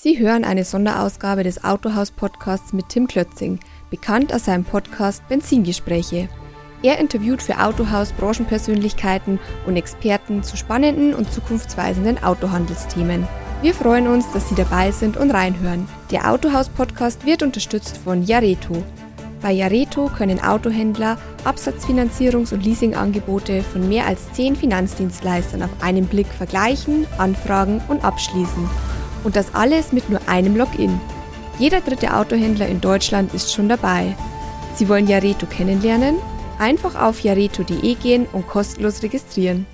Sie hören eine Sonderausgabe des Autohaus-Podcasts mit Tim Klötzing, bekannt aus seinem Podcast Benzingespräche. Er interviewt für Autohaus Branchenpersönlichkeiten und Experten zu spannenden und zukunftsweisenden Autohandelsthemen. Wir freuen uns, dass Sie dabei sind und reinhören. Der Autohaus-Podcast wird unterstützt von Jareto. Bei Jareto können Autohändler Absatzfinanzierungs- und Leasingangebote von mehr als zehn Finanzdienstleistern auf einen Blick vergleichen, anfragen und abschließen. Und das alles mit nur einem Login. Jeder dritte Autohändler in Deutschland ist schon dabei. Sie wollen Jareto kennenlernen? Einfach auf jareto.de gehen und kostenlos registrieren.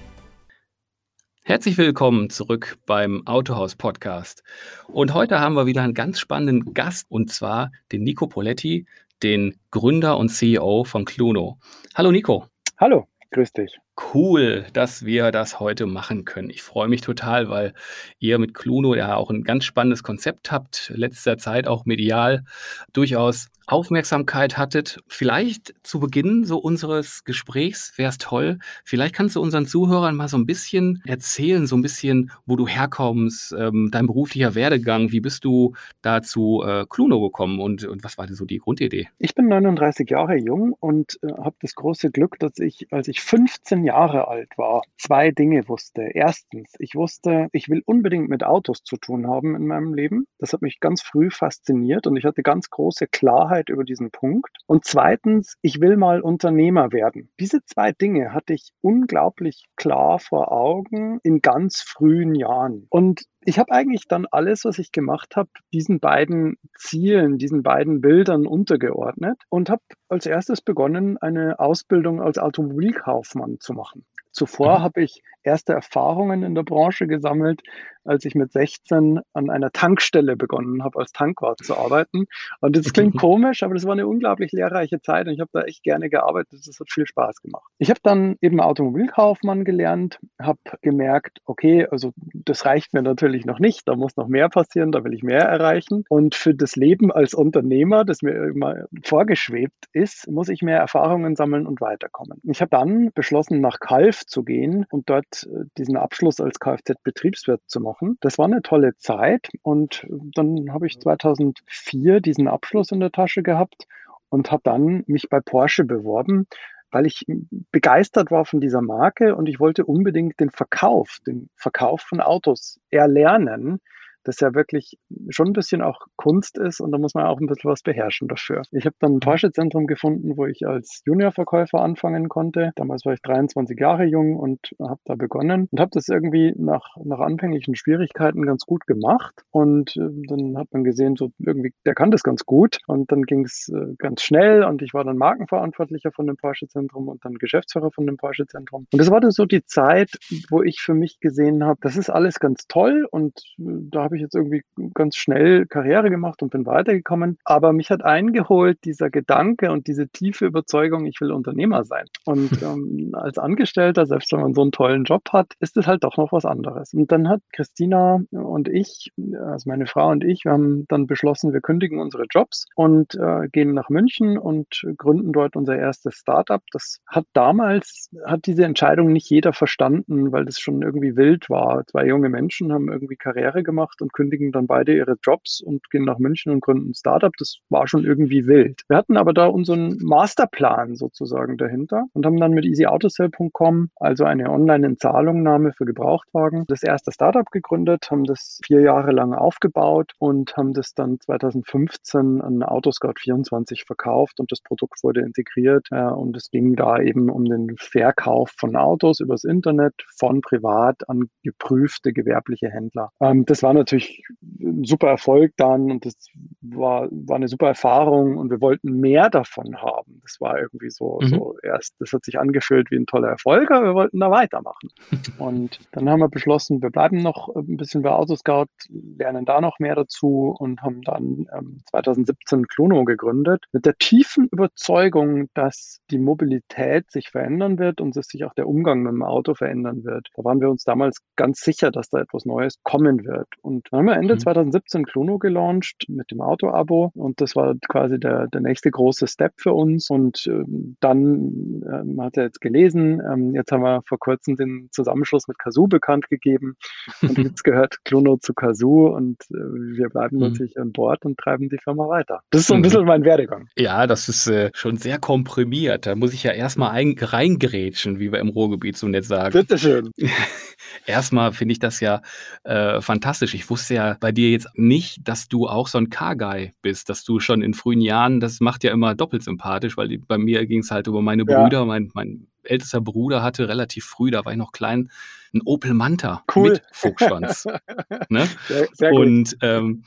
Herzlich willkommen zurück beim Autohaus Podcast. Und heute haben wir wieder einen ganz spannenden Gast und zwar den Nico Poletti, den Gründer und CEO von Cluno. Hallo Nico. Hallo, grüß dich cool, dass wir das heute machen können. Ich freue mich total, weil ihr mit Cluno ja auch ein ganz spannendes Konzept habt, letzter Zeit auch medial durchaus Aufmerksamkeit hattet. Vielleicht zu Beginn so unseres Gesprächs wäre es toll. Vielleicht kannst du unseren Zuhörern mal so ein bisschen erzählen, so ein bisschen, wo du herkommst, ähm, dein beruflicher Werdegang. Wie bist du da zu äh, Cluno gekommen und, und was war denn so die Grundidee? Ich bin 39 Jahre jung und äh, habe das große Glück, dass ich, als ich 15 Jahre alt war, zwei Dinge wusste. Erstens, ich wusste, ich will unbedingt mit Autos zu tun haben in meinem Leben. Das hat mich ganz früh fasziniert und ich hatte ganz große Klarheit über diesen Punkt. Und zweitens, ich will mal Unternehmer werden. Diese zwei Dinge hatte ich unglaublich klar vor Augen in ganz frühen Jahren. Und ich habe eigentlich dann alles, was ich gemacht habe, diesen beiden Zielen, diesen beiden Bildern untergeordnet und habe als erstes begonnen, eine Ausbildung als Automobilkaufmann zu machen. Zuvor mhm. habe ich erste Erfahrungen in der Branche gesammelt, als ich mit 16 an einer Tankstelle begonnen habe, als Tankwart zu arbeiten. Und das klingt komisch, aber das war eine unglaublich lehrreiche Zeit und ich habe da echt gerne gearbeitet. Das hat viel Spaß gemacht. Ich habe dann eben Automobilkaufmann gelernt, habe gemerkt, okay, also das reicht mir natürlich noch nicht, da muss noch mehr passieren, da will ich mehr erreichen. Und für das Leben als Unternehmer, das mir immer vorgeschwebt ist, muss ich mehr Erfahrungen sammeln und weiterkommen. Ich habe dann beschlossen, nach Kalf zu gehen und dort äh, diesen Abschluss als Kfz-Betriebswirt zu machen. Das war eine tolle Zeit und dann habe ich 2004 diesen Abschluss in der Tasche gehabt und habe dann mich bei Porsche beworben, weil ich begeistert war von dieser Marke und ich wollte unbedingt den Verkauf, den Verkauf von Autos erlernen das ja wirklich schon ein bisschen auch Kunst ist und da muss man auch ein bisschen was beherrschen dafür. Ich habe dann ein mhm. Porsche-Zentrum gefunden, wo ich als Juniorverkäufer anfangen konnte. Damals war ich 23 Jahre jung und habe da begonnen und habe das irgendwie nach, nach anfänglichen Schwierigkeiten ganz gut gemacht und äh, dann hat man gesehen, so irgendwie, der kann das ganz gut und dann ging es äh, ganz schnell und ich war dann Markenverantwortlicher von dem Porsche-Zentrum und dann Geschäftsführer von dem Porsche-Zentrum. Und das war dann so die Zeit, wo ich für mich gesehen habe, das ist alles ganz toll und äh, da habe habe ich jetzt irgendwie ganz schnell Karriere gemacht und bin weitergekommen. Aber mich hat eingeholt dieser Gedanke und diese tiefe Überzeugung, ich will Unternehmer sein. Und ähm, als Angestellter, selbst wenn man so einen tollen Job hat, ist es halt doch noch was anderes. Und dann hat Christina und ich, also meine Frau und ich, wir haben dann beschlossen, wir kündigen unsere Jobs und äh, gehen nach München und gründen dort unser erstes Startup. Das hat damals, hat diese Entscheidung nicht jeder verstanden, weil das schon irgendwie wild war. Zwei junge Menschen haben irgendwie Karriere gemacht und kündigen dann beide ihre Jobs und gehen nach München und gründen ein Startup. Das war schon irgendwie wild. Wir hatten aber da unseren Masterplan sozusagen dahinter und haben dann mit easyautosell.com, also eine Online-Entzahlungnahme für Gebrauchtwagen, das erste Startup gegründet, haben das vier Jahre lang aufgebaut und haben das dann 2015 an Autoscout24 verkauft und das Produkt wurde integriert äh, und es ging da eben um den Verkauf von Autos übers Internet von privat an geprüfte gewerbliche Händler. Ähm, das war natürlich natürlich ein super Erfolg dann und das war, war eine super Erfahrung und wir wollten mehr davon haben. Das war irgendwie so, mhm. so erst, das hat sich angefühlt wie ein toller Erfolg, aber wir wollten da weitermachen. und dann haben wir beschlossen, wir bleiben noch ein bisschen bei Autoscout, lernen da noch mehr dazu und haben dann ähm, 2017 Klono gegründet mit der tiefen Überzeugung, dass die Mobilität sich verändern wird und dass sich auch der Umgang mit dem Auto verändern wird. Da waren wir uns damals ganz sicher, dass da etwas Neues kommen wird. Und dann haben wir Ende mhm. 2017 Klono gelauncht mit dem Auto-Abo und das war quasi der, der nächste große Step für uns. Und ähm, dann ähm, hat er jetzt gelesen, ähm, jetzt haben wir vor kurzem den Zusammenschluss mit Kazoo bekannt gegeben und jetzt gehört Cluno zu Kazoo und äh, wir bleiben mhm. natürlich an Bord und treiben die Firma weiter. Das ist so ein mhm. bisschen mein Werdegang. Ja, das ist äh, schon sehr komprimiert. Da muss ich ja erstmal reingrätschen, wie wir im Ruhrgebiet so nett sagen. Bitteschön. erstmal finde ich das ja äh, fantastisch. Ich wusste ja bei dir jetzt nicht, dass du auch so ein Car-Guy bist, dass du schon in frühen Jahren, das macht ja immer doppelt sympathisch, weil bei mir ging es halt über meine Brüder. Ja. Mein, mein ältester Bruder hatte relativ früh, da war ich noch klein, ein Opel Manta cool. mit Fuchsschwanz. ne? sehr, sehr Und ähm,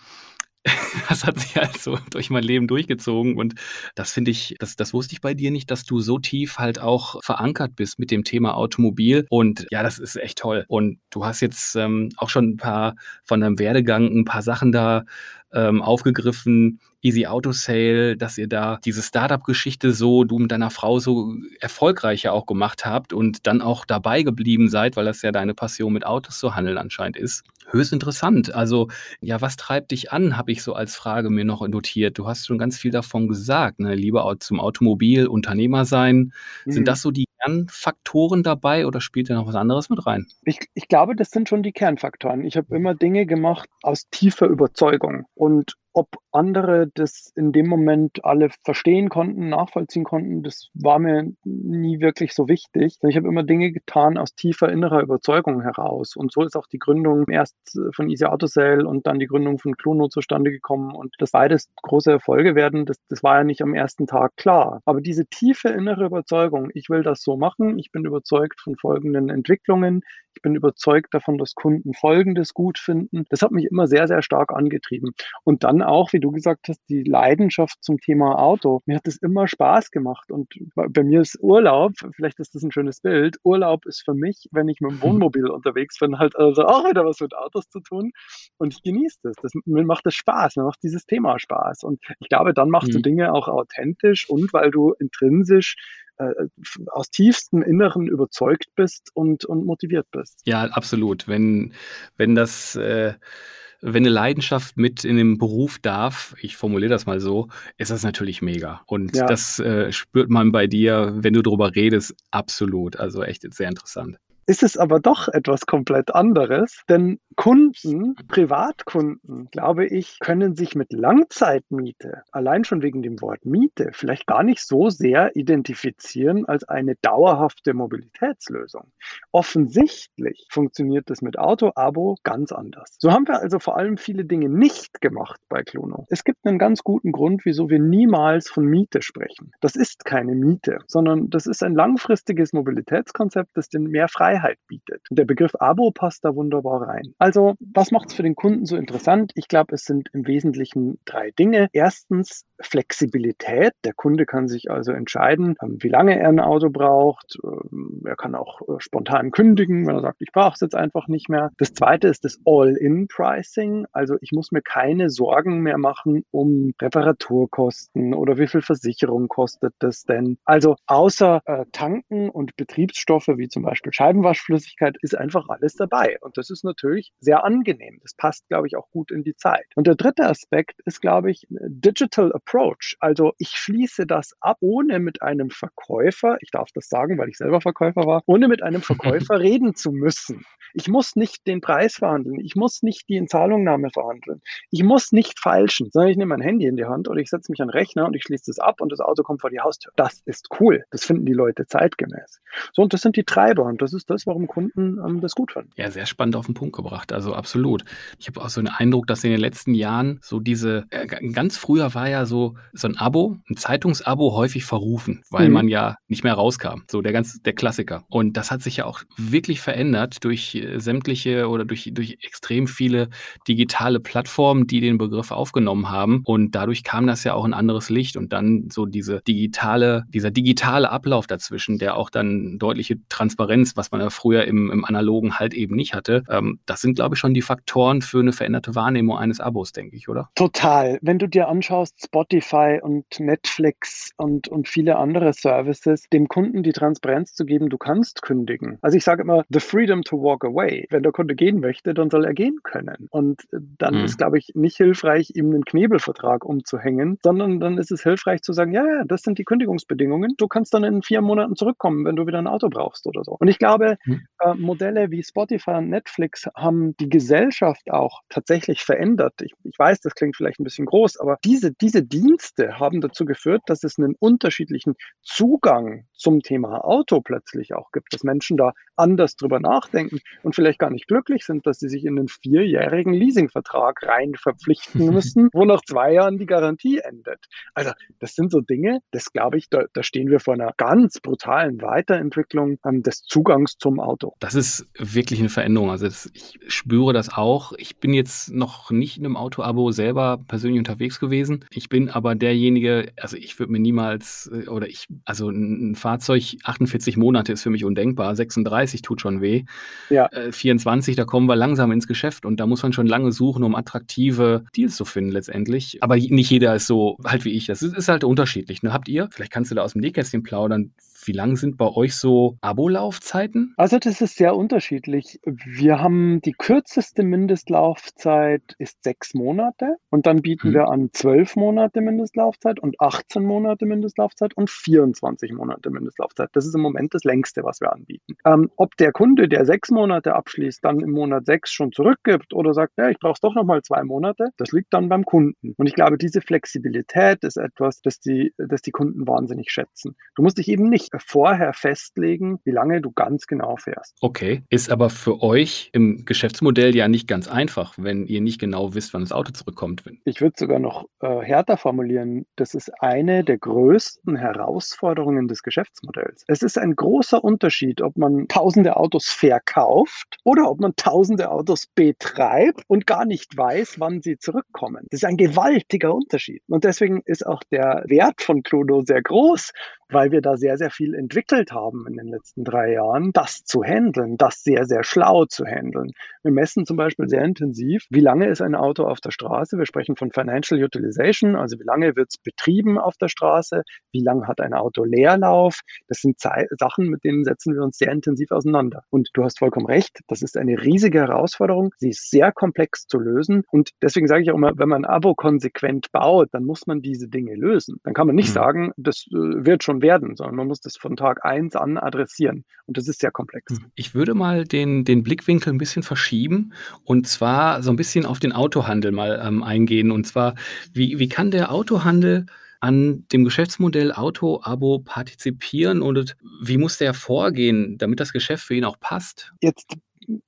das hat sich also durch mein Leben durchgezogen und das finde ich, das, das wusste ich bei dir nicht, dass du so tief halt auch verankert bist mit dem Thema Automobil und ja, das ist echt toll. Und du hast jetzt ähm, auch schon ein paar von deinem Werdegang ein paar Sachen da ähm, aufgegriffen, Easy Auto Sale, dass ihr da diese Startup-Geschichte so, du mit deiner Frau so erfolgreicher auch gemacht habt und dann auch dabei geblieben seid, weil das ja deine Passion mit Autos zu handeln anscheinend ist. Höchst interessant. Also, ja, was treibt dich an, habe ich so als Frage mir noch notiert. Du hast schon ganz viel davon gesagt, ne? Liebe zum Automobil, Unternehmer sein. Mhm. Sind das so die Kernfaktoren dabei oder spielt da noch was anderes mit rein? Ich, ich glaube, das sind schon die Kernfaktoren. Ich habe immer Dinge gemacht aus tiefer Überzeugung. Und ob andere das in dem Moment alle verstehen konnten, nachvollziehen konnten, das war mir nie wirklich so wichtig. Ich habe immer Dinge getan aus tiefer innerer Überzeugung heraus. Und so ist auch die Gründung erst von Easy Auto Sale und dann die Gründung von Cluno zustande gekommen. Und dass beides große Erfolge werden, das, das war ja nicht am ersten Tag klar. Aber diese tiefe innere Überzeugung, ich will das so machen, ich bin überzeugt von folgenden Entwicklungen, ich bin überzeugt davon, dass Kunden Folgendes gut finden. Das hat mich immer sehr, sehr stark angetrieben. Und dann auch, wie du gesagt hast, die Leidenschaft zum Thema Auto. Mir hat das immer Spaß gemacht. Und bei mir ist Urlaub, vielleicht ist das ein schönes Bild, Urlaub ist für mich, wenn ich mit dem Wohnmobil unterwegs bin, halt also auch wieder was mit Autos zu tun. Und ich genieße das. das. Mir macht das Spaß, mir macht dieses Thema Spaß. Und ich glaube, dann machst mhm. du Dinge auch authentisch und weil du intrinsisch äh, aus tiefstem Inneren überzeugt bist und, und motiviert bist. Ja, absolut. Wenn, wenn das äh, wenn eine Leidenschaft mit in den Beruf darf, ich formuliere das mal so, ist das natürlich mega. Und ja. das äh, spürt man bei dir, wenn du darüber redest, absolut. Also echt sehr interessant ist es aber doch etwas komplett anderes, denn Kunden, Privatkunden, glaube ich, können sich mit Langzeitmiete, allein schon wegen dem Wort Miete, vielleicht gar nicht so sehr identifizieren als eine dauerhafte Mobilitätslösung. Offensichtlich funktioniert das mit Auto-Abo ganz anders. So haben wir also vor allem viele Dinge nicht gemacht bei Cluno. Es gibt einen ganz guten Grund, wieso wir niemals von Miete sprechen. Das ist keine Miete, sondern das ist ein langfristiges Mobilitätskonzept, das den mehr Freiheit Freiheit bietet. Und der Begriff Abo passt da wunderbar rein. Also, was macht es für den Kunden so interessant? Ich glaube, es sind im Wesentlichen drei Dinge. Erstens Flexibilität. Der Kunde kann sich also entscheiden, ähm, wie lange er ein Auto braucht. Ähm, er kann auch äh, spontan kündigen, wenn er sagt, ich brauche es jetzt einfach nicht mehr. Das zweite ist das All-in-Pricing. Also ich muss mir keine Sorgen mehr machen um Reparaturkosten oder wie viel Versicherung kostet das denn. Also außer äh, Tanken und Betriebsstoffe wie zum Beispiel Scheibenwaschen Abwaschflüssigkeit ist einfach alles dabei. Und das ist natürlich sehr angenehm. Das passt, glaube ich, auch gut in die Zeit. Und der dritte Aspekt ist, glaube ich, Digital Approach. Also ich schließe das ab, ohne mit einem Verkäufer, ich darf das sagen, weil ich selber Verkäufer war, ohne mit einem Verkäufer reden zu müssen. Ich muss nicht den Preis verhandeln. Ich muss nicht die Entzahlungnahme verhandeln. Ich muss nicht falschen, sondern ich nehme mein Handy in die Hand oder ich setze mich an den Rechner und ich schließe das ab und das Auto kommt vor die Haustür. Das ist cool. Das finden die Leute zeitgemäß. So, und das sind die Treiber und das ist das, das, warum Kunden ähm, das gut finden. Ja, sehr spannend auf den Punkt gebracht. Also absolut. Ich habe auch so den Eindruck, dass in den letzten Jahren so diese, äh, ganz früher war ja so, so ein Abo, ein Zeitungsabo häufig verrufen, weil mhm. man ja nicht mehr rauskam. So der ganz, der Klassiker. Und das hat sich ja auch wirklich verändert durch äh, sämtliche oder durch, durch extrem viele digitale Plattformen, die den Begriff aufgenommen haben. Und dadurch kam das ja auch ein anderes Licht und dann so diese digitale, dieser digitale Ablauf dazwischen, der auch dann deutliche Transparenz, was man man ja früher im, im Analogen halt eben nicht hatte. Ähm, das sind, glaube ich, schon die Faktoren für eine veränderte Wahrnehmung eines Abos, denke ich, oder? Total. Wenn du dir anschaust, Spotify und Netflix und, und viele andere Services, dem Kunden die Transparenz zu geben, du kannst kündigen. Also ich sage immer, the freedom to walk away. Wenn der Kunde gehen möchte, dann soll er gehen können. Und dann mhm. ist, glaube ich, nicht hilfreich, ihm einen Knebelvertrag umzuhängen, sondern dann ist es hilfreich zu sagen, ja, ja, das sind die Kündigungsbedingungen. Du kannst dann in vier Monaten zurückkommen, wenn du wieder ein Auto brauchst oder so. Und ich glaube, mhm. äh, Modelle wie Spotify und Netflix haben die Gesellschaft auch tatsächlich verändert. Ich, ich weiß, das klingt vielleicht ein bisschen groß, aber diese, diese Dienste haben dazu geführt, dass es einen unterschiedlichen Zugang zum Thema Auto plötzlich auch gibt, dass Menschen da anders drüber nachdenken und vielleicht gar nicht glücklich sind, dass sie sich in einen vierjährigen Leasingvertrag rein verpflichten müssen, wo nach zwei Jahren die Garantie endet. Also das sind so Dinge, das glaube ich, da, da stehen wir vor einer ganz brutalen Weiterentwicklung ähm, des Zugangs zum Auto. Das ist wirklich eine Veränderung. Also das, ich spüre das auch. Ich bin jetzt noch nicht in einem Auto-Abo selber persönlich unterwegs gewesen. Ich bin aber derjenige, also ich würde mir niemals, äh, oder ich, also ein Fahrzeug 48 Monate ist für mich undenkbar. 36 tut schon weh. Ja. Äh, 24, da kommen wir langsam ins Geschäft und da muss man schon lange suchen, um attraktive Deals zu finden letztendlich. Aber nicht jeder ist so halt wie ich. Das ist, ist halt unterschiedlich. Ne? Habt ihr, vielleicht kannst du da aus dem Nähkästchen plaudern, wie lang sind bei euch so Abo-Laufzeiten? Also das ist sehr unterschiedlich. Wir haben die kürzeste Mindestlaufzeit ist sechs Monate und dann bieten hm. wir an zwölf Monate Mindestlaufzeit und 18 Monate Mindestlaufzeit und 24 Monate Mindestlaufzeit. Das ist im Moment das längste, was wir anbieten. Ähm, ob der Kunde, der sechs Monate abschließt, dann im Monat sechs schon zurückgibt oder sagt, ja, ich brauche es doch nochmal zwei Monate, das liegt dann beim Kunden. Und ich glaube, diese Flexibilität ist etwas, das die, das die Kunden wahnsinnig schätzen. Du musst dich eben nicht vorher festlegen, wie lange du ganz genau fährst. Okay, ist aber für euch im Geschäftsmodell ja nicht ganz einfach, wenn ihr nicht genau wisst, wann das Auto zurückkommt. Ich würde sogar noch äh, härter formulieren, das ist eine der größten Herausforderungen des Geschäftsmodells. Es ist ein großer Unterschied, ob man tausende Autos verkauft oder ob man tausende Autos betreibt und gar nicht weiß, wann sie zurückkommen. Das ist ein gewaltiger Unterschied. Und deswegen ist auch der Wert von Cludo sehr groß, weil wir da sehr, sehr viel entwickelt haben in den letzten drei Jahren, das zu handeln, das sehr, sehr schlau zu handeln. Wir messen zum Beispiel sehr intensiv, wie lange ist ein Auto auf der Straße. Wir sprechen von Financial Utilization, also wie lange wird es betrieben auf der Straße, wie lange hat ein Auto Leerlauf. Das sind Ze Sachen, mit denen setzen wir uns sehr intensiv auseinander. Und du hast vollkommen recht, das ist eine riesige Herausforderung. Sie ist sehr komplex zu lösen. Und deswegen sage ich auch immer, wenn man ein Abo konsequent baut, dann muss man diese Dinge lösen. Dann kann man nicht mhm. sagen, das äh, wird schon werden, sondern man muss das von Tag eins an adressieren. Und das ist sehr komplex. Hm. Ich würde mal den, den Blickwinkel ein bisschen verschieben und zwar so ein bisschen auf den Autohandel mal ähm, eingehen. Und zwar, wie, wie kann der Autohandel an dem Geschäftsmodell Auto-Abo partizipieren und wie muss der vorgehen, damit das Geschäft für ihn auch passt? Jetzt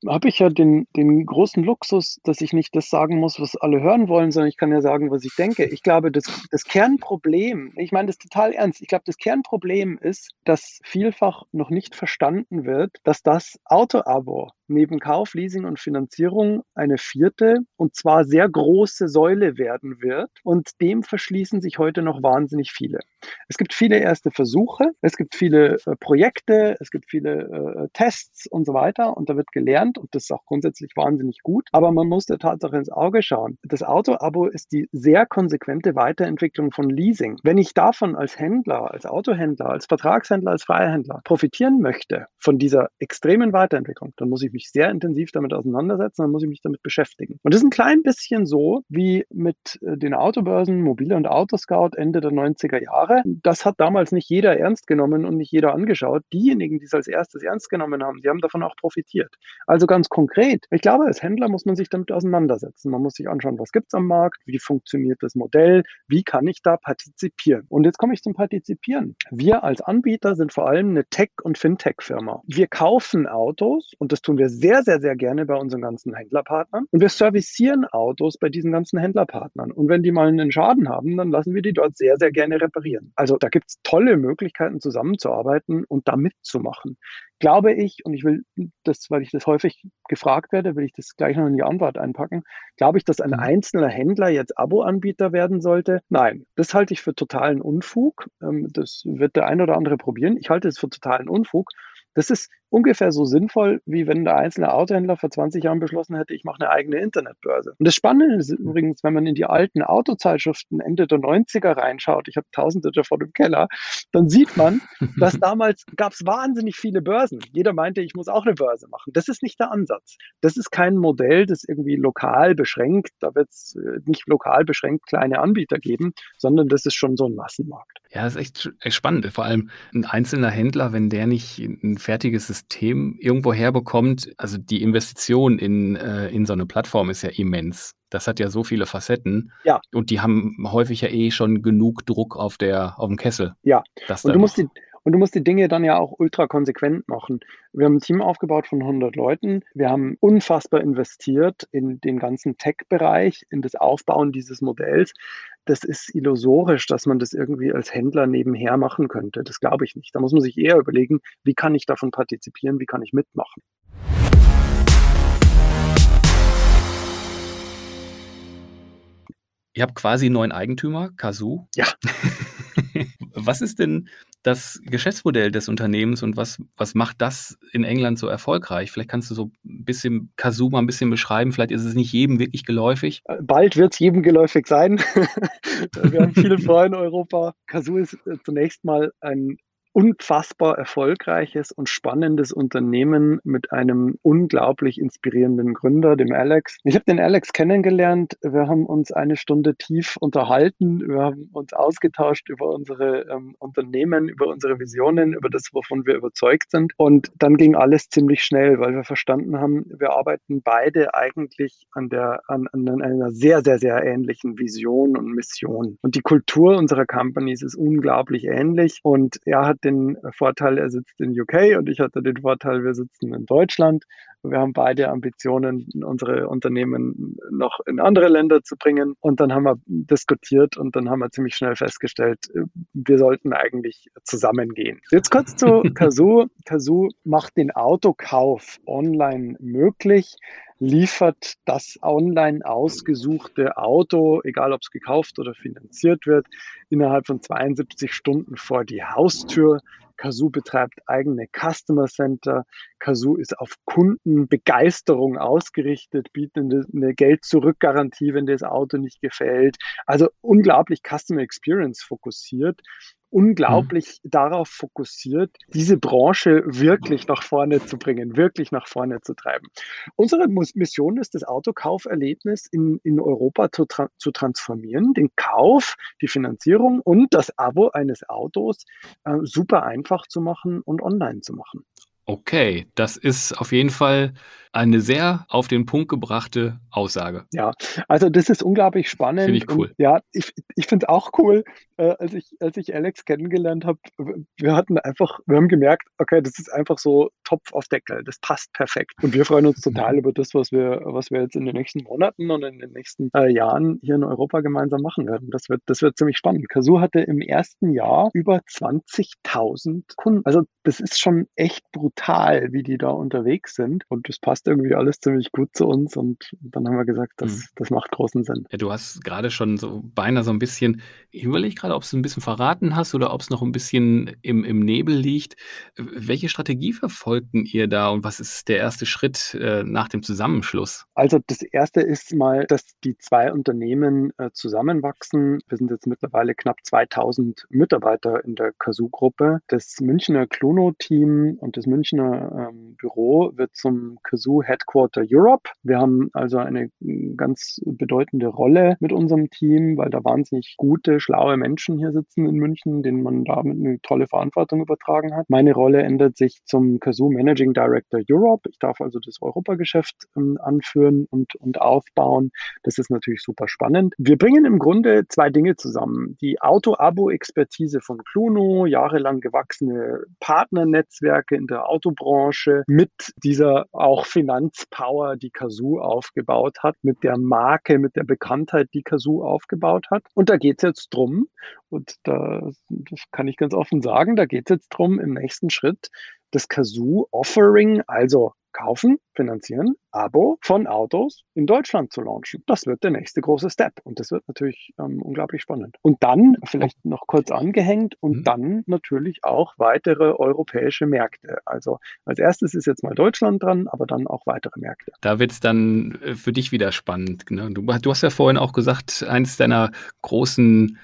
habe ich ja den, den großen Luxus, dass ich nicht das sagen muss, was alle hören wollen, sondern ich kann ja sagen, was ich denke. Ich glaube, das, das Kernproblem, ich meine das total ernst, ich glaube, das Kernproblem ist, dass vielfach noch nicht verstanden wird, dass das Auto-Abo neben Kauf, Leasing und Finanzierung eine vierte und zwar sehr große Säule werden wird. Und dem verschließen sich heute noch wahnsinnig viele. Es gibt viele erste Versuche, es gibt viele äh, Projekte, es gibt viele äh, Tests und so weiter und da wird gelernt und das ist auch grundsätzlich wahnsinnig gut. Aber man muss der Tatsache ins Auge schauen. Das Auto-Abo ist die sehr konsequente Weiterentwicklung von Leasing. Wenn ich davon als Händler, als Autohändler, als Vertragshändler, als Freihändler profitieren möchte von dieser extremen Weiterentwicklung, dann muss ich mich sehr intensiv damit auseinandersetzen, dann muss ich mich damit beschäftigen. Und das ist ein klein bisschen so wie mit äh, den Autobörsen Mobile und Autoscout Ende der 90er Jahre. Das hat damals nicht jeder ernst genommen und nicht jeder angeschaut. Diejenigen, die es als erstes ernst genommen haben, die haben davon auch profitiert. Also ganz konkret, ich glaube, als Händler muss man sich damit auseinandersetzen. Man muss sich anschauen, was gibt es am Markt, wie funktioniert das Modell, wie kann ich da partizipieren. Und jetzt komme ich zum Partizipieren. Wir als Anbieter sind vor allem eine Tech- und Fintech-Firma. Wir kaufen Autos und das tun wir sehr, sehr, sehr gerne bei unseren ganzen Händlerpartnern. Und wir servicieren Autos bei diesen ganzen Händlerpartnern. Und wenn die mal einen Schaden haben, dann lassen wir die dort sehr, sehr gerne reparieren. Also da gibt es tolle Möglichkeiten, zusammenzuarbeiten und da mitzumachen glaube ich, und ich will das, weil ich das häufig gefragt werde, will ich das gleich noch in die Antwort einpacken, glaube ich, dass ein mhm. einzelner Händler jetzt Abo-Anbieter werden sollte? Nein, das halte ich für totalen Unfug. Ähm, das wird der ein oder andere probieren. Ich halte es für totalen Unfug. Das ist ungefähr so sinnvoll, wie wenn der einzelne Autohändler vor 20 Jahren beschlossen hätte, ich mache eine eigene Internetbörse. Und das Spannende ist übrigens, wenn man in die alten Autozeitschriften Ende der 90er reinschaut, ich habe tausende davon im Keller, dann sieht man, dass damals gab es wahnsinnig viele Börsen. Jeder meinte, ich muss auch eine Börse machen. Das ist nicht der Ansatz. Das ist kein Modell, das irgendwie lokal beschränkt, da wird es äh, nicht lokal beschränkt kleine Anbieter geben, sondern das ist schon so ein Massenmarkt. Ja, das ist echt, echt spannend. Vor allem ein einzelner Händler, wenn der nicht ein fertiges System irgendwo herbekommt, also die Investition in, äh, in so eine Plattform ist ja immens. Das hat ja so viele Facetten. Ja. Und die haben häufig ja eh schon genug Druck auf, der, auf dem Kessel. Ja. Und du musst die, und du musst die Dinge dann ja auch ultra konsequent machen. Wir haben ein Team aufgebaut von 100 Leuten. Wir haben unfassbar investiert in den ganzen Tech-Bereich, in das Aufbauen dieses Modells. Das ist illusorisch, dass man das irgendwie als Händler nebenher machen könnte. Das glaube ich nicht. Da muss man sich eher überlegen, wie kann ich davon partizipieren, wie kann ich mitmachen. Ihr habt quasi einen neuen Eigentümer, Kazoo. Ja. was ist denn das Geschäftsmodell des Unternehmens und was, was macht das in England so erfolgreich? Vielleicht kannst du so ein bisschen Kazoo mal ein bisschen beschreiben. Vielleicht ist es nicht jedem wirklich geläufig. Äh, bald wird es jedem geläufig sein. Wir haben viele Freunde in Europa. Kazoo ist äh, zunächst mal ein unfassbar erfolgreiches und spannendes Unternehmen mit einem unglaublich inspirierenden Gründer, dem Alex. Ich habe den Alex kennengelernt. Wir haben uns eine Stunde tief unterhalten. Wir haben uns ausgetauscht über unsere ähm, Unternehmen, über unsere Visionen, über das, wovon wir überzeugt sind. Und dann ging alles ziemlich schnell, weil wir verstanden haben, wir arbeiten beide eigentlich an, der, an, an einer sehr, sehr, sehr ähnlichen Vision und Mission. Und die Kultur unserer Companies ist unglaublich ähnlich. Und er hat den Vorteil, er sitzt in UK und ich hatte den Vorteil, wir sitzen in Deutschland. Wir haben beide Ambitionen, unsere Unternehmen noch in andere Länder zu bringen. Und dann haben wir diskutiert und dann haben wir ziemlich schnell festgestellt, wir sollten eigentlich zusammengehen. Jetzt kurz zu Kazoo. Kazoo macht den Autokauf online möglich liefert das online ausgesuchte Auto, egal ob es gekauft oder finanziert wird, innerhalb von 72 Stunden vor die Haustür. Kazoo betreibt eigene Customer Center. Kazoo ist auf Kundenbegeisterung ausgerichtet, bietet eine Geld-Zurück-Garantie, wenn das Auto nicht gefällt. Also unglaublich Customer Experience fokussiert unglaublich mhm. darauf fokussiert, diese Branche wirklich nach vorne zu bringen, wirklich nach vorne zu treiben. Unsere Mission ist, das Autokauferlebnis in, in Europa zu, tra zu transformieren, den Kauf, die Finanzierung und das Abo eines Autos äh, super einfach zu machen und online zu machen. Okay, das ist auf jeden Fall eine sehr auf den Punkt gebrachte Aussage. Ja, also das ist unglaublich spannend. Finde ich cool. Und ja, ich, ich finde es auch cool, äh, als, ich, als ich Alex kennengelernt habe, wir hatten einfach, wir haben gemerkt, okay, das ist einfach so Topf auf Deckel, das passt perfekt. Und wir freuen uns total über das, was wir, was wir jetzt in den nächsten Monaten und in den nächsten äh, Jahren hier in Europa gemeinsam machen werden. Das wird, das wird ziemlich spannend. Kazoo hatte im ersten Jahr über 20.000 Kunden. Also das ist schon echt brutal, wie die da unterwegs sind. Und das passt irgendwie alles ziemlich gut zu uns. Und dann haben wir gesagt, das, mhm. das macht großen Sinn. Ja, du hast gerade schon so beinahe so ein bisschen, ich überlege gerade, ob es ein bisschen verraten hast oder ob es noch ein bisschen im, im Nebel liegt. Welche Strategie verfolgten ihr da und was ist der erste Schritt äh, nach dem Zusammenschluss? Also das erste ist mal, dass die zwei Unternehmen äh, zusammenwachsen. Wir sind jetzt mittlerweile knapp 2000 Mitarbeiter in der Kazoo-Gruppe. Das Münchner Klono Bruno-Team und das Münchner ähm, Büro wird zum Kazoo Headquarter Europe. Wir haben also eine ganz bedeutende Rolle mit unserem Team, weil da wahnsinnig gute, schlaue Menschen hier sitzen in München, denen man damit eine tolle Verantwortung übertragen hat. Meine Rolle ändert sich zum Kazoo Managing Director Europe. Ich darf also das Europageschäft ähm, anführen und, und aufbauen. Das ist natürlich super spannend. Wir bringen im Grunde zwei Dinge zusammen. Die Auto-Abo-Expertise von Cluno, jahrelang gewachsene Partner Partnernetzwerke in der Autobranche mit dieser auch Finanzpower, die Kazoo aufgebaut hat, mit der Marke, mit der Bekanntheit, die Kazoo aufgebaut hat. Und da geht es jetzt drum, und da das kann ich ganz offen sagen, da geht es jetzt drum, im nächsten Schritt das Kazoo-Offering, also kaufen, finanzieren, Abo von Autos in Deutschland zu launchen. Das wird der nächste große Step und das wird natürlich ähm, unglaublich spannend. Und dann vielleicht noch kurz angehängt und mhm. dann natürlich auch weitere europäische Märkte. Also als erstes ist jetzt mal Deutschland dran, aber dann auch weitere Märkte. Da wird es dann äh, für dich wieder spannend. Ne? Du, du hast ja vorhin auch gesagt, eins deiner großen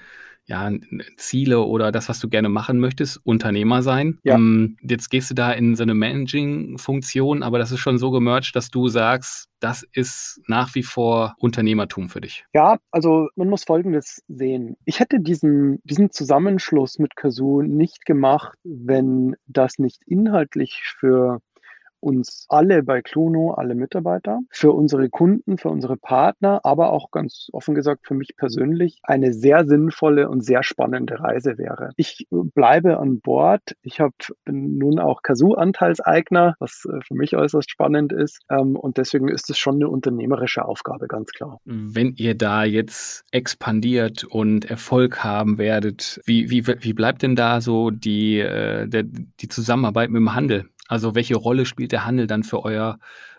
ja, Ziele oder das, was du gerne machen möchtest, Unternehmer sein. Ja. Ähm, jetzt gehst du da in so eine Managing-Funktion, aber das ist schon so gemerged, dass du sagst, das ist nach wie vor Unternehmertum für dich. Ja, also man muss Folgendes sehen. Ich hätte diesen, diesen Zusammenschluss mit Kazoo nicht gemacht, wenn das nicht inhaltlich für uns alle bei Cluno, alle Mitarbeiter, für unsere Kunden, für unsere Partner, aber auch ganz offen gesagt für mich persönlich eine sehr sinnvolle und sehr spannende Reise wäre. Ich äh, bleibe an Bord. Ich hab, bin nun auch Kazoo-Anteilseigner, was äh, für mich äußerst spannend ist. Ähm, und deswegen ist es schon eine unternehmerische Aufgabe, ganz klar. Wenn ihr da jetzt expandiert und Erfolg haben werdet, wie, wie, wie bleibt denn da so die, äh, die Zusammenarbeit mit dem Handel? Also welche Rolle spielt der Handel dann für euer,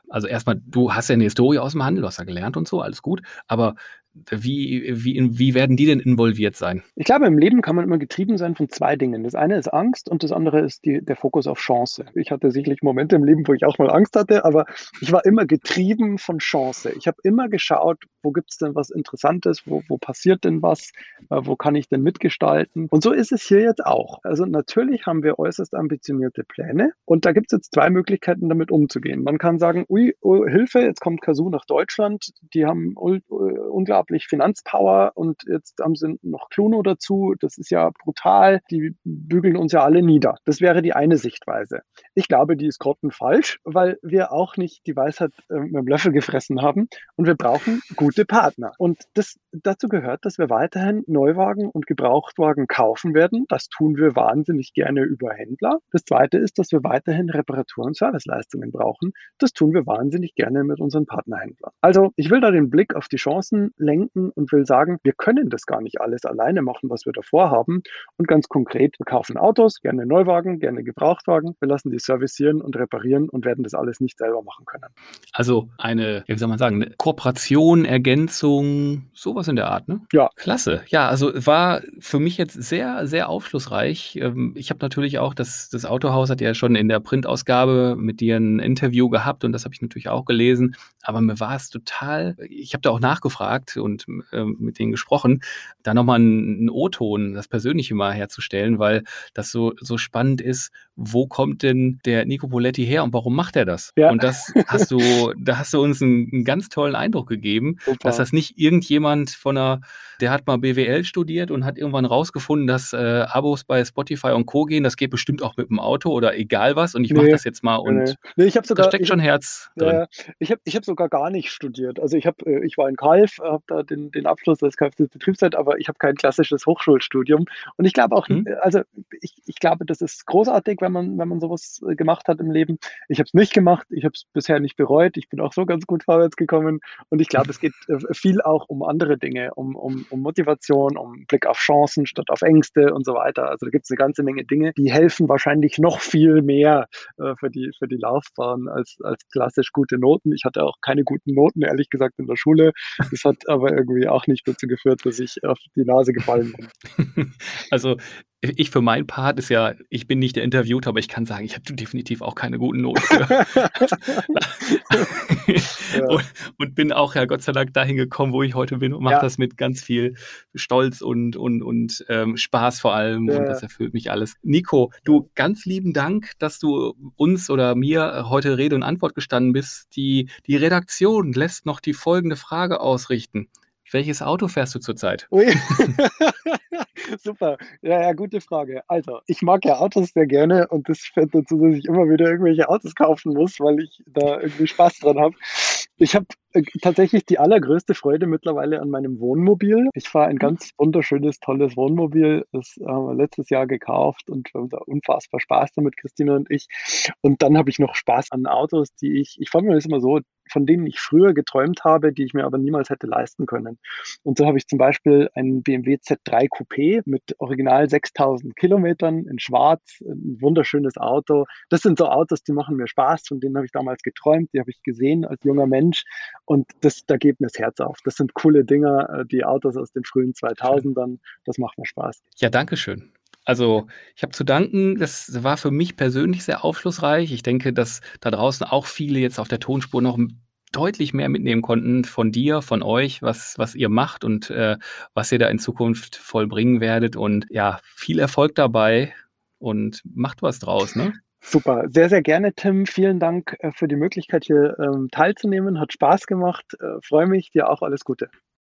also erstmal, du hast ja eine Historie aus dem Handel, du hast ja gelernt und so, alles gut, aber wie, wie, wie werden die denn involviert sein? Ich glaube, im Leben kann man immer getrieben sein von zwei Dingen. Das eine ist Angst und das andere ist die, der Fokus auf Chance. Ich hatte sicherlich Momente im Leben, wo ich auch mal Angst hatte, aber ich war immer getrieben von Chance. Ich habe immer geschaut, wo gibt es denn was Interessantes, wo, wo passiert denn was, äh, wo kann ich denn mitgestalten. Und so ist es hier jetzt auch. Also natürlich haben wir äußerst ambitionierte Pläne und da gibt es jetzt zwei Möglichkeiten, damit umzugehen. Man kann sagen, ui, oh, Hilfe, jetzt kommt Kazoo nach Deutschland, die haben unglaublich unglaublich Finanzpower und jetzt haben sie noch Cluno dazu. Das ist ja brutal. Die bügeln uns ja alle nieder. Das wäre die eine Sichtweise. Ich glaube, die ist grottenfalsch, weil wir auch nicht die Weisheit äh, mit dem Löffel gefressen haben und wir brauchen gute Partner. Und das dazu gehört, dass wir weiterhin Neuwagen und Gebrauchtwagen kaufen werden. Das tun wir wahnsinnig gerne über Händler. Das zweite ist, dass wir weiterhin Reparatur- und Serviceleistungen brauchen. Das tun wir wahnsinnig gerne mit unseren Partnerhändlern. Also ich will da den Blick auf die Chancen lenken und will sagen, wir können das gar nicht alles alleine machen, was wir davor haben. Und ganz konkret, wir kaufen Autos, gerne Neuwagen, gerne Gebrauchtwagen. Wir lassen die servicieren und reparieren und werden das alles nicht selber machen können. Also eine, wie soll man sagen, eine Kooperation, Ergänzung, sowas in der Art, ne? Ja. Klasse. Ja, also war für mich jetzt sehr, sehr aufschlussreich. Ähm, ich habe natürlich auch, das, das Autohaus hat ja schon in der Printausgabe mit dir ein Interview gehabt und das habe ich natürlich auch gelesen. Aber mir war es total, ich habe da auch nachgefragt und äh, mit denen gesprochen, da nochmal einen O-Ton, das Persönliche mal herzustellen, weil das so, so spannend ist, wo kommt denn der Nico Poletti her und warum macht er das? Ja. Und das hast du, da hast du uns einen, einen ganz tollen Eindruck gegeben, Super. dass das nicht irgendjemand von einer, der hat mal BWL studiert und hat irgendwann rausgefunden, dass äh, Abos bei Spotify und Co. gehen, das geht bestimmt auch mit dem Auto oder egal was und ich nee, mache das jetzt mal und nee. Nee, ich sogar, da steckt schon Herz drin. Ja, ich habe ich hab sogar gar nicht studiert. Also ich habe, äh, ich war in Kalf, habe da den, den Abschluss als Kfz-Betriebszeit, aber ich habe kein klassisches Hochschulstudium. Und ich glaube auch, mhm. also ich, ich glaube, das ist großartig, wenn man, wenn man sowas äh, gemacht hat im Leben. Ich habe es nicht gemacht, ich habe es bisher nicht bereut. Ich bin auch so ganz gut vorwärts gekommen. Und ich glaube, es geht äh, viel auch um andere Dinge, um, um, um Motivation, um Blick auf Chancen statt auf Ängste und so weiter. Also da gibt es eine ganze Menge Dinge, die helfen wahrscheinlich noch viel mehr äh, für, die, für die Laufbahn als, als klassisch gute Noten. Ich hatte auch keine guten Noten, ehrlich gesagt, in der Schule. Das hat aber irgendwie auch nicht dazu geführt, dass ich auf die Nase gefallen bin. Also ich für meinen Part ist ja, ich bin nicht der Interviewte, aber ich kann sagen, ich habe definitiv auch keine guten Noten ja. und, und, bin auch ja Gott sei Dank dahin gekommen, wo ich heute bin und mache ja. das mit ganz viel Stolz und, und, und ähm, Spaß vor allem. Ja. Und das erfüllt mich alles. Nico, du ganz lieben Dank, dass du uns oder mir heute Rede und Antwort gestanden bist. Die, die Redaktion lässt noch die folgende Frage ausrichten. Welches Auto fährst du zurzeit? Super. Ja, ja, gute Frage. Also, ich mag ja Autos sehr gerne und das führt dazu, dass ich immer wieder irgendwelche Autos kaufen muss, weil ich da irgendwie Spaß dran habe. Ich habe tatsächlich die allergrößte Freude mittlerweile an meinem Wohnmobil. Ich fahre ein mhm. ganz wunderschönes, tolles Wohnmobil. Das haben wir letztes Jahr gekauft und wir haben da unfassbar Spaß damit, Christina und ich. Und dann habe ich noch Spaß an Autos, die ich, ich fand mir das immer so, von denen ich früher geträumt habe, die ich mir aber niemals hätte leisten können. Und so habe ich zum Beispiel einen BMW Z3 Coupé mit original 6000 Kilometern in Schwarz, ein wunderschönes Auto. Das sind so Autos, die machen mir Spaß, von denen habe ich damals geträumt, die habe ich gesehen als junger Mensch und das, da geht mir das Herz auf. Das sind coole Dinger, äh, die Autos aus den frühen 2000ern, das macht mir Spaß. Ja, danke schön. Also, ich habe zu danken, das war für mich persönlich sehr aufschlussreich. Ich denke, dass da draußen auch viele jetzt auf der Tonspur noch deutlich mehr mitnehmen konnten von dir, von euch, was, was ihr macht und äh, was ihr da in Zukunft vollbringen werdet. Und ja, viel Erfolg dabei und macht was draus, ne? Super, sehr, sehr gerne, Tim. Vielen Dank äh, für die Möglichkeit, hier ähm, teilzunehmen. Hat Spaß gemacht. Äh, Freue mich. Dir auch alles Gute.